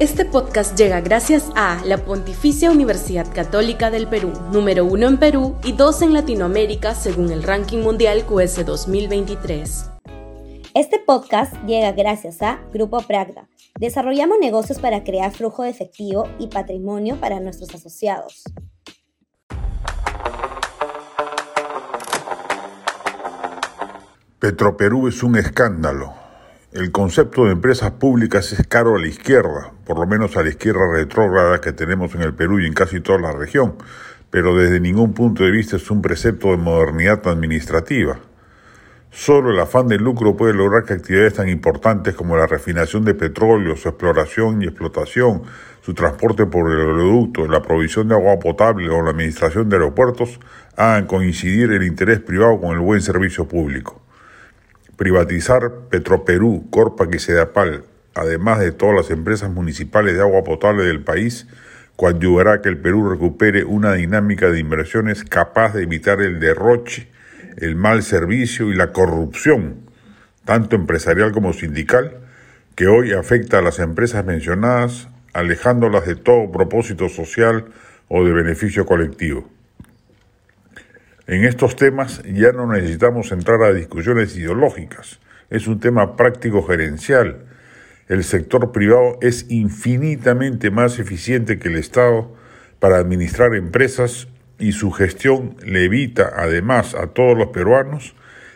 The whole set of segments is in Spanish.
Este podcast llega gracias a la Pontificia Universidad Católica del Perú, número uno en Perú y dos en Latinoamérica según el ranking mundial QS 2023. Este podcast llega gracias a Grupo Pragda. Desarrollamos negocios para crear flujo de efectivo y patrimonio para nuestros asociados. Petroperú es un escándalo. El concepto de empresas públicas es caro a la izquierda, por lo menos a la izquierda retrógrada que tenemos en el Perú y en casi toda la región, pero desde ningún punto de vista es un precepto de modernidad administrativa. Solo el afán de lucro puede lograr que actividades tan importantes como la refinación de petróleo, su exploración y explotación, su transporte por el oleoducto, la provisión de agua potable o la administración de aeropuertos hagan coincidir el interés privado con el buen servicio público. Privatizar Petroperú, Corpa y Sedapal, además de todas las empresas municipales de agua potable del país, coadyuvará a que el Perú recupere una dinámica de inversiones capaz de evitar el derroche, el mal servicio y la corrupción, tanto empresarial como sindical, que hoy afecta a las empresas mencionadas, alejándolas de todo propósito social o de beneficio colectivo. En estos temas ya no necesitamos entrar a discusiones ideológicas, es un tema práctico gerencial. El sector privado es infinitamente más eficiente que el Estado para administrar empresas y su gestión le evita además a todos los peruanos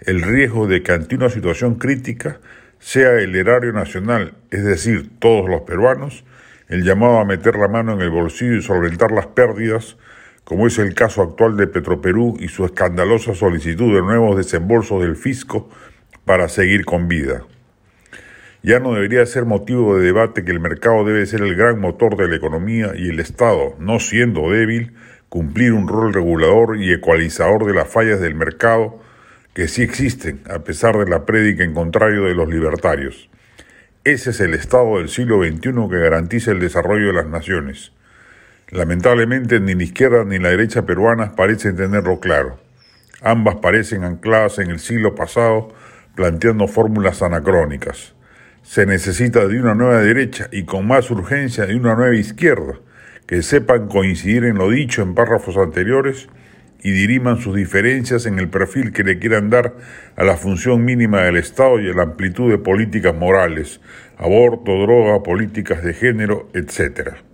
el riesgo de que ante una situación crítica sea el erario nacional, es decir, todos los peruanos, el llamado a meter la mano en el bolsillo y solventar las pérdidas como es el caso actual de Petroperú y su escandalosa solicitud de nuevos desembolsos del fisco para seguir con vida. Ya no debería ser motivo de debate que el mercado debe ser el gran motor de la economía y el Estado, no siendo débil, cumplir un rol regulador y ecualizador de las fallas del mercado que sí existen, a pesar de la prédica en contrario de los libertarios. Ese es el Estado del siglo XXI que garantiza el desarrollo de las naciones. Lamentablemente ni la izquierda ni la derecha peruana parecen tenerlo claro. Ambas parecen ancladas en el siglo pasado planteando fórmulas anacrónicas. Se necesita de una nueva derecha y con más urgencia de una nueva izquierda, que sepan coincidir en lo dicho en párrafos anteriores y diriman sus diferencias en el perfil que le quieran dar a la función mínima del Estado y a la amplitud de políticas morales, aborto, droga, políticas de género, etc.